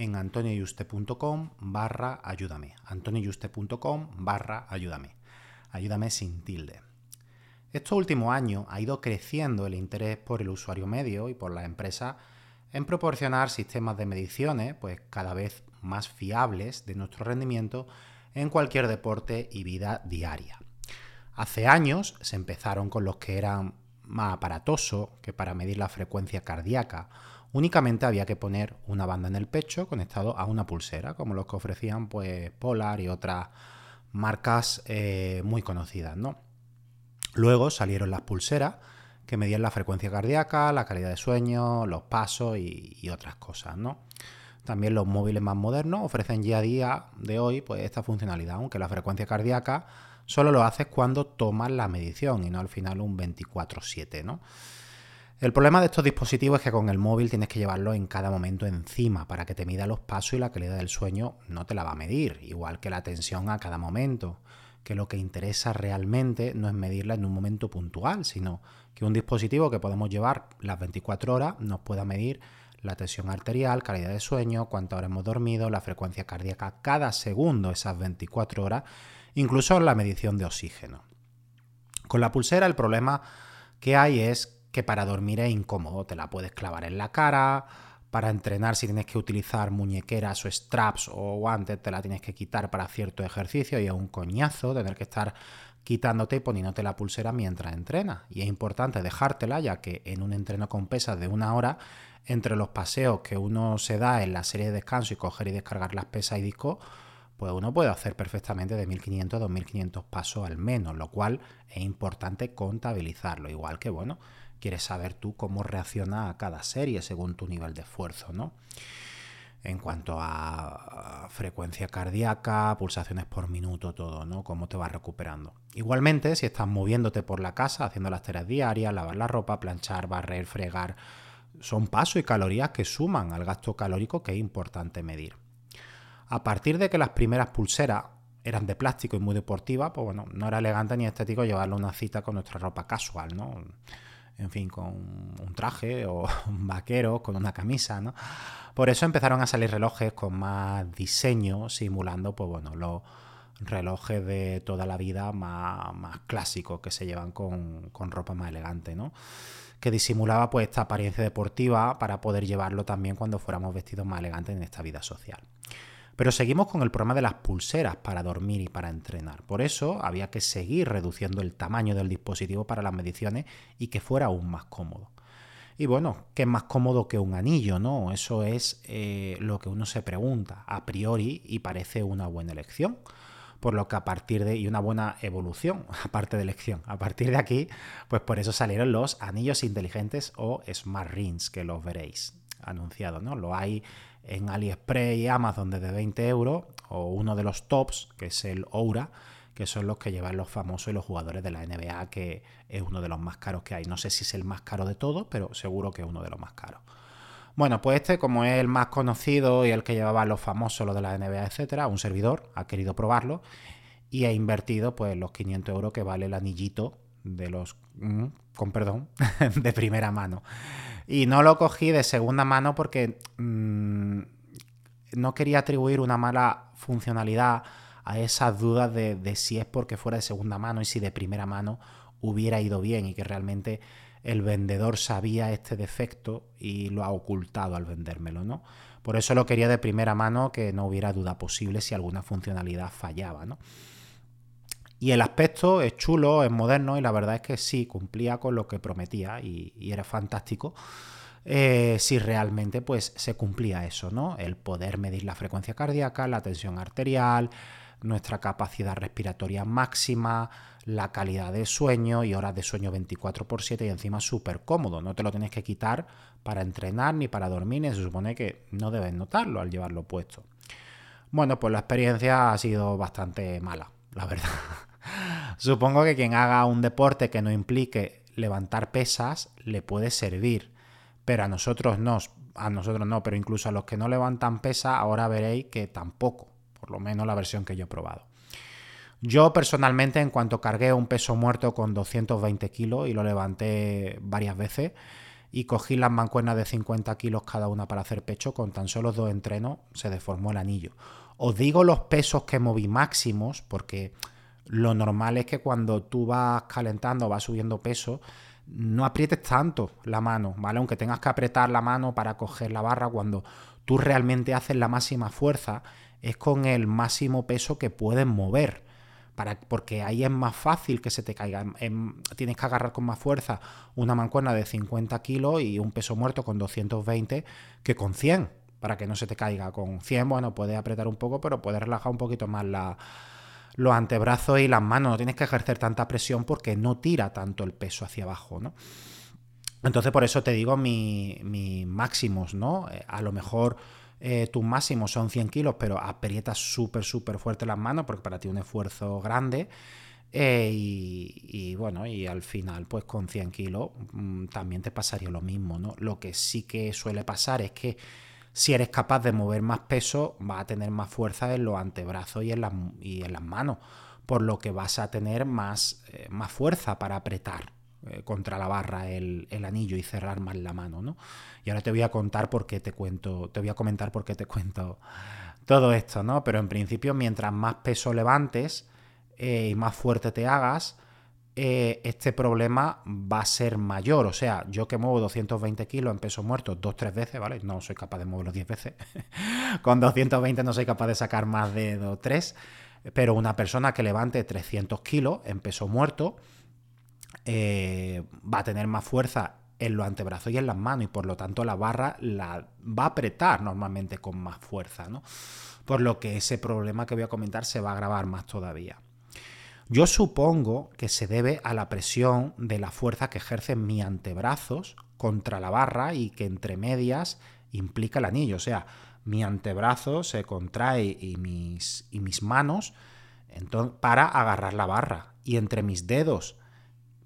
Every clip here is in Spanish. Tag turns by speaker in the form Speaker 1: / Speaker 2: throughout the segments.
Speaker 1: en antonioyuste.com barra ayúdame. antonioyuste.com barra ayúdame. Ayúdame sin tilde. Estos últimos años ha ido creciendo el interés por el usuario medio y por las empresas en proporcionar sistemas de mediciones pues, cada vez más fiables de nuestro rendimiento en cualquier deporte y vida diaria. Hace años se empezaron con los que eran más aparatosos que para medir la frecuencia cardíaca únicamente había que poner una banda en el pecho conectado a una pulsera, como los que ofrecían pues, Polar y otras marcas eh, muy conocidas. ¿no? Luego salieron las pulseras que medían la frecuencia cardíaca, la calidad de sueño, los pasos y, otras cosas. ¿no? También los móviles más modernos ofrecen ya a día de hoy pues, esta funcionalidad, aunque la frecuencia cardíaca solo lo haces cuando tomas la medición y no al final un 24/7. ¿no? El problema de estos dispositivos es que con el móvil tienes que llevarlo en cada momento encima para que te mida los pasos y la calidad del sueño no te la va a medir, igual que la tensión a cada momento, que lo que interesa realmente no es medirla en un momento puntual, sino que un dispositivo que podemos llevar las 24 horas nos pueda medir la tensión arterial, calidad de sueño, cuánto hora hemos dormido, la frecuencia cardíaca cada segundo esas 24 horas, incluso la medición de oxígeno. Con la pulsera el problema que hay es que para dormir es incómodo, te la puedes clavar en la cara, para entrenar si tienes que utilizar muñequeras o straps o guantes te la tienes que quitar para cierto ejercicio y es un coñazo tener que estar quitándote y poniéndote la pulsera mientras entrenas. Y es importante dejártela ya que en un entreno con pesas de una hora, entre los paseos que uno se da en la serie de descanso y coger y descargar las pesas y discos, pues uno puede hacer perfectamente de 1500 a 2500 pasos al menos, lo cual es importante contabilizarlo. Igual que, bueno, quieres saber tú cómo reacciona a cada serie según tu nivel de esfuerzo, ¿no? En cuanto a frecuencia cardíaca, pulsaciones por minuto, todo, ¿no? Cómo te vas recuperando. Igualmente, si estás moviéndote por la casa, haciendo las tareas diarias, lavar la ropa, planchar, barrer, fregar, son pasos y calorías que suman al gasto calórico que es importante medir. A partir de que las primeras pulseras eran de plástico y muy deportivas, pues bueno, no era elegante ni estético llevarlo a una cita con nuestra ropa casual, ¿no? En fin, con un traje o un vaquero, con una camisa, ¿no? Por eso empezaron a salir relojes con más diseño, simulando, pues bueno, los relojes de toda la vida más, clásicos que se llevan con, con, ropa más elegante, ¿no? Que disimulaba pues esta apariencia deportiva para poder llevarlo también cuando fuéramos vestidos más elegantes en esta vida social. Pero seguimos con el problema de las pulseras para dormir y para entrenar. Por eso había que seguir reduciendo el tamaño del dispositivo para las mediciones y que fuera aún más cómodo. Y bueno, ¿qué es más cómodo que un anillo? ¿no? Eso es eh, lo que uno se pregunta a priori y parece una buena elección. Por lo que a partir de, y una buena evolución, aparte de elección, a partir de aquí, pues por eso salieron los anillos inteligentes o Smart Rings, que los veréis anunciados, ¿no? Lo hay en AliExpress y Amazon desde 20 euros, o uno de los tops, que es el Oura, que son los que llevan los famosos y los jugadores de la NBA, que es uno de los más caros que hay. No sé si es el más caro de todos, pero seguro que es uno de los más caros. Bueno, pues este, como es el más conocido y el que llevaba los famosos, lo de la NBA, etcétera, un servidor ha querido probarlo y ha invertido pues los 500 euros que vale el anillito de los, mm, con perdón, de primera mano. Y no lo cogí de segunda mano porque mm, no quería atribuir una mala funcionalidad a esas dudas de, de si es porque fuera de segunda mano y si de primera mano hubiera ido bien y que realmente el vendedor sabía este defecto y lo ha ocultado al vendérmelo, ¿no? Por eso lo quería de primera mano, que no hubiera duda posible si alguna funcionalidad fallaba, ¿no? Y el aspecto es chulo, es moderno y la verdad es que sí, cumplía con lo que prometía y, era fantástico. Eh, si realmente pues se cumplía eso, ¿no? El poder medir la frecuencia cardíaca, la tensión arterial, nuestra capacidad respiratoria máxima, la calidad de sueño y horas de sueño 24 x 7 y encima súper cómodo. No te lo tienes que quitar para entrenar ni para dormir, y se supone que no debes notarlo al llevarlo puesto. Bueno, pues la experiencia ha sido bastante mala, la verdad. Supongo que quien haga un deporte que no implique levantar pesas le puede servir, pero a nosotros no, a nosotros no, pero incluso a los que no levantan pesas ahora veréis que tampoco, por lo menos la versión que yo he probado. Yo personalmente, en cuanto cargué un peso muerto con 220 kilos y lo levanté varias veces y cogí las mancuernas de 50 kilos cada una para hacer pecho, con tan solo dos entrenos se deformó el anillo. Os digo los pesos que moví máximos porque lo normal es que cuando tú vas calentando, vas subiendo peso, no aprietes tanto la mano, ¿vale? Aunque tengas que apretar la mano para coger la barra, cuando tú realmente haces la máxima fuerza, es con el máximo peso que puedes mover. Para, porque ahí es más fácil que se te caiga. tienes que agarrar con más fuerza una mancuerna de 50 kilos y un peso muerto con 220 que con 100, para que no se te caiga. Con 100, bueno, puedes apretar un poco, pero puedes relajar un poquito más la, los antebrazos y las manos, no tienes que ejercer tanta presión porque no tira tanto el peso hacia abajo, ¿no? Entonces por eso te digo mis mi máximos, ¿no? Eh, a lo mejor eh, tus máximos son 100 kilos, pero aprietas súper, súper fuerte las manos porque para ti es un esfuerzo grande. Eh, y, bueno, y al final, pues con 100 kilos mm, también te pasaría lo mismo, ¿no? Lo que sí que suele pasar es que si eres capaz de mover más peso, vas a tener más fuerza en los antebrazos y en las, y en las manos, por lo que vas a tener más, eh, más fuerza para apretar eh, contra la barra el, anillo y cerrar más la mano, ¿no? Y ahora te voy a contar por qué te cuento, te voy a comentar por qué te cuento todo esto, ¿no? Pero en principio, mientras más peso levantes eh, y más fuerte te hagas, eh, este problema va a ser mayor. O sea, yo que muevo 220 kilos en peso muerto dos, tres veces, ¿vale? No soy capaz de moverlo 10 veces. Con 220 no soy capaz de sacar más de 2, 3. Pero una persona que levante 300 kilos en peso muerto eh, va a tener más fuerza en los antebrazos y en las manos y por lo tanto la barra la va a apretar normalmente con más fuerza, ¿no? Por lo que ese problema que voy a comentar se va a agravar más todavía. Yo supongo que se debe a la presión de la fuerza que ejercen mis antebrazos contra la barra y que entre medias implica el anillo. O sea, mi antebrazo se contrae y mis, y mis manos para agarrar la barra. Y entre mis dedos,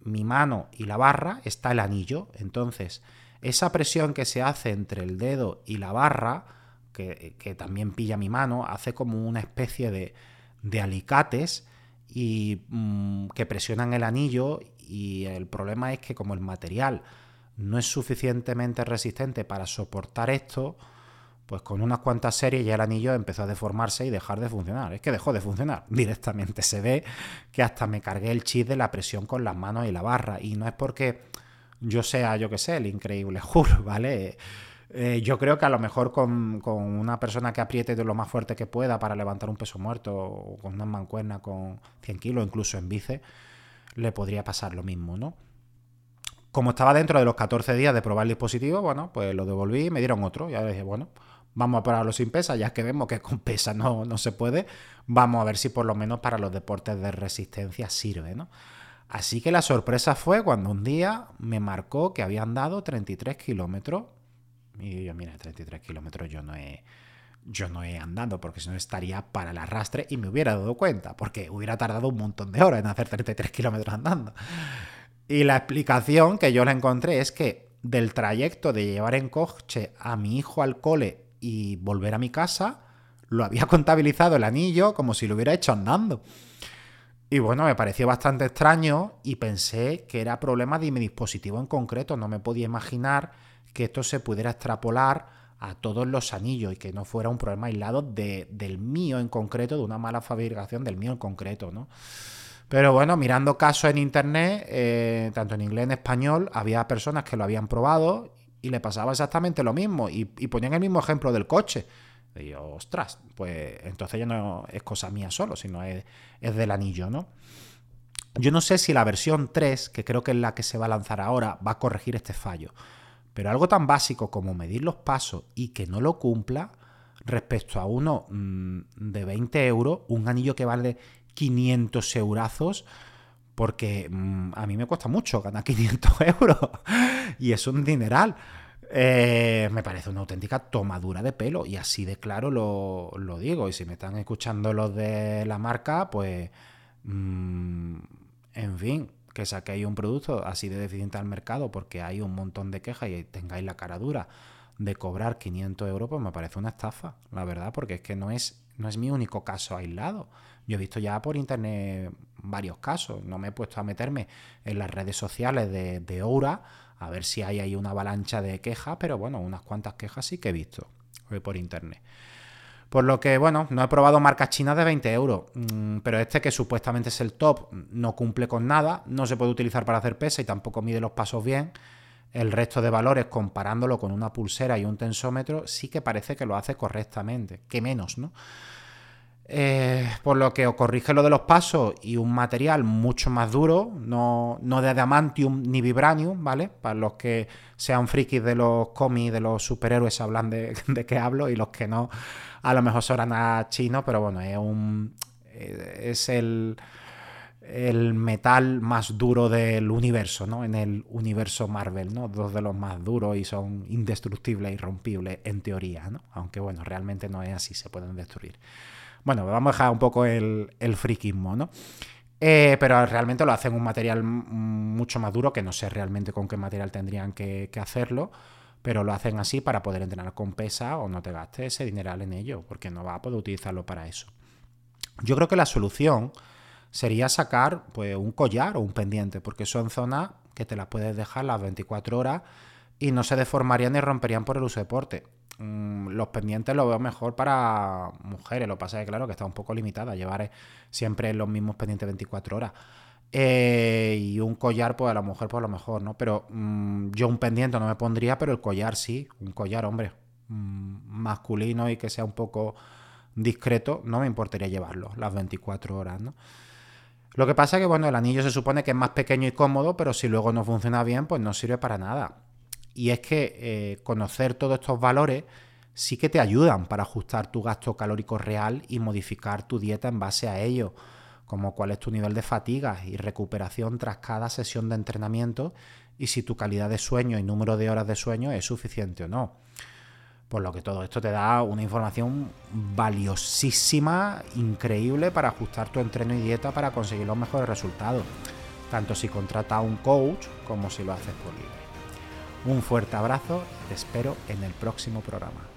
Speaker 1: mi mano y la barra está el anillo. Entonces, esa presión que se hace entre el dedo y la barra, que, también pilla mi mano, hace como una especie de, de alicates y mm, que presionan el anillo y el problema es que como el material no es suficientemente resistente para soportar esto, pues con unas cuantas series ya el anillo empezó a deformarse y dejar de funcionar. Es que dejó de funcionar directamente. Se ve que hasta me cargué el chip de la presión con las manos y la barra. Y no es porque yo sea, yo que sé, el increíble Hulk, ¿vale? Eh, yo creo que a lo mejor con, una persona que apriete de lo más fuerte que pueda para levantar un peso muerto o con una mancuerna con 100 kilos, incluso en bice, le podría pasar lo mismo, ¿no? Como estaba dentro de los 14 días de probar el dispositivo, bueno, pues lo devolví y me dieron otro. Ya dije, bueno, vamos a probarlo sin pesa, ya que vemos que con pesa no, no se puede. Vamos a ver si por lo menos para los deportes de resistencia sirve, ¿no? Así que la sorpresa fue cuando un día me marcó que habían dado 33 kilómetros y yo, mira, 33 kilómetros yo no he, yo no he andado, porque si no estaría para el arrastre y me hubiera dado cuenta, porque hubiera tardado un montón de horas en hacer 33 kilómetros andando. Y la explicación que yo le encontré es que del trayecto de llevar en coche a mi hijo al cole y volver a mi casa, lo había contabilizado el anillo como si lo hubiera hecho andando. Y bueno, me pareció bastante extraño y pensé que era problema de mi dispositivo en concreto. No me podía imaginar que esto se pudiera extrapolar a todos los anillos y que no fuera un problema aislado de, del mío en concreto, de una mala fabricación del mío en concreto, ¿no? Pero bueno, mirando casos en internet, eh, tanto en inglés en español, había personas que lo habían probado y le pasaba exactamente lo mismo y, ponían el mismo ejemplo del coche. Y yo, ostras, pues entonces ya no es cosa mía solo, sino es, es del anillo, ¿no? Yo no sé si la versión 3, que creo que es la que se va a lanzar ahora, va a corregir este fallo. Pero algo tan básico como medir los pasos y que no lo cumpla respecto a uno mm, de 20 euros, un anillo que vale 500 eurazos, porque mm, a mí me cuesta mucho ganar 500 euros y es un dineral. Eh, me parece una auténtica tomadura de pelo y así de claro lo, digo. Y si me están escuchando los de la marca, pues, mm, en fin, que saquéis un producto así de deficiente al mercado porque hay un montón de quejas y tengáis la cara dura de cobrar 500 euros, pues me parece una estafa, la verdad, porque es que no es, no es mi único caso aislado. Yo he visto ya por internet varios casos, no me he puesto a meterme en las redes sociales de, de a ver si hay ahí una avalancha de quejas, pero bueno, unas cuantas quejas sí que he visto por internet. Por lo que, bueno, no he probado marcas chinas de 20 euros, mm, pero este que supuestamente es el top no cumple con nada, no se puede utilizar para hacer pesa y tampoco mide los pasos bien. El resto de valores, comparándolo con una pulsera y un tensómetro, sí que parece que lo hace correctamente, que menos, ¿no? Eh, por lo que os corrige lo de los pasos y un material mucho más duro, no, no de adamantium ni vibranium, ¿vale? Para los que sean frikis de los cómics, de los superhéroes, hablan de, de qué hablo, y los que no, a lo mejor son a chino, pero bueno, es un. Eh, es el, el metal más duro del universo, ¿no? En el universo Marvel, ¿no? Dos de los más duros y son indestructibles irrompibles en teoría, ¿no? Aunque bueno, realmente no es así, se pueden destruir. Bueno, vamos a dejar un poco el, el friquismo, ¿no? Eh, pero realmente lo hacen un material mucho más duro, que no sé realmente con qué material tendrían que, hacerlo, pero lo hacen así para poder entrenar con pesa o no te gastes ese dineral en ello, porque no vas a poder utilizarlo para eso. Yo creo que la solución sería sacar pues, un collar o un pendiente, porque son zonas que te las puedes dejar las 24 horas y no se deformarían ni romperían por el uso de deporte. Mm, los pendientes lo veo mejor para mujeres, lo pasa que claro que está un poco limitada, llevar siempre los mismos pendientes 24 horas. Eh, y un collar, pues a la mujer, pues a lo mejor, ¿no? Pero mm, yo un pendiente no me pondría, pero el collar sí, un collar, hombre, mm, masculino y que sea un poco discreto, no me importaría llevarlo las 24 horas, ¿no? Lo que pasa es que, bueno, el anillo se supone que es más pequeño y cómodo, pero si luego no funciona bien, pues no sirve para nada. Y es que eh, conocer todos estos valores sí que te ayudan para ajustar tu gasto calórico real y modificar tu dieta en base a ello, como cuál es tu nivel de fatiga y recuperación tras cada sesión de entrenamiento y si tu calidad de sueño y número de horas de sueño es suficiente o no. Por lo que todo esto te da una información valiosísima, increíble para ajustar tu entreno y dieta para conseguir los mejores resultados, tanto si contratas a un coach como si lo haces por libre. Un fuerte abrazo, te espero en el próximo programa.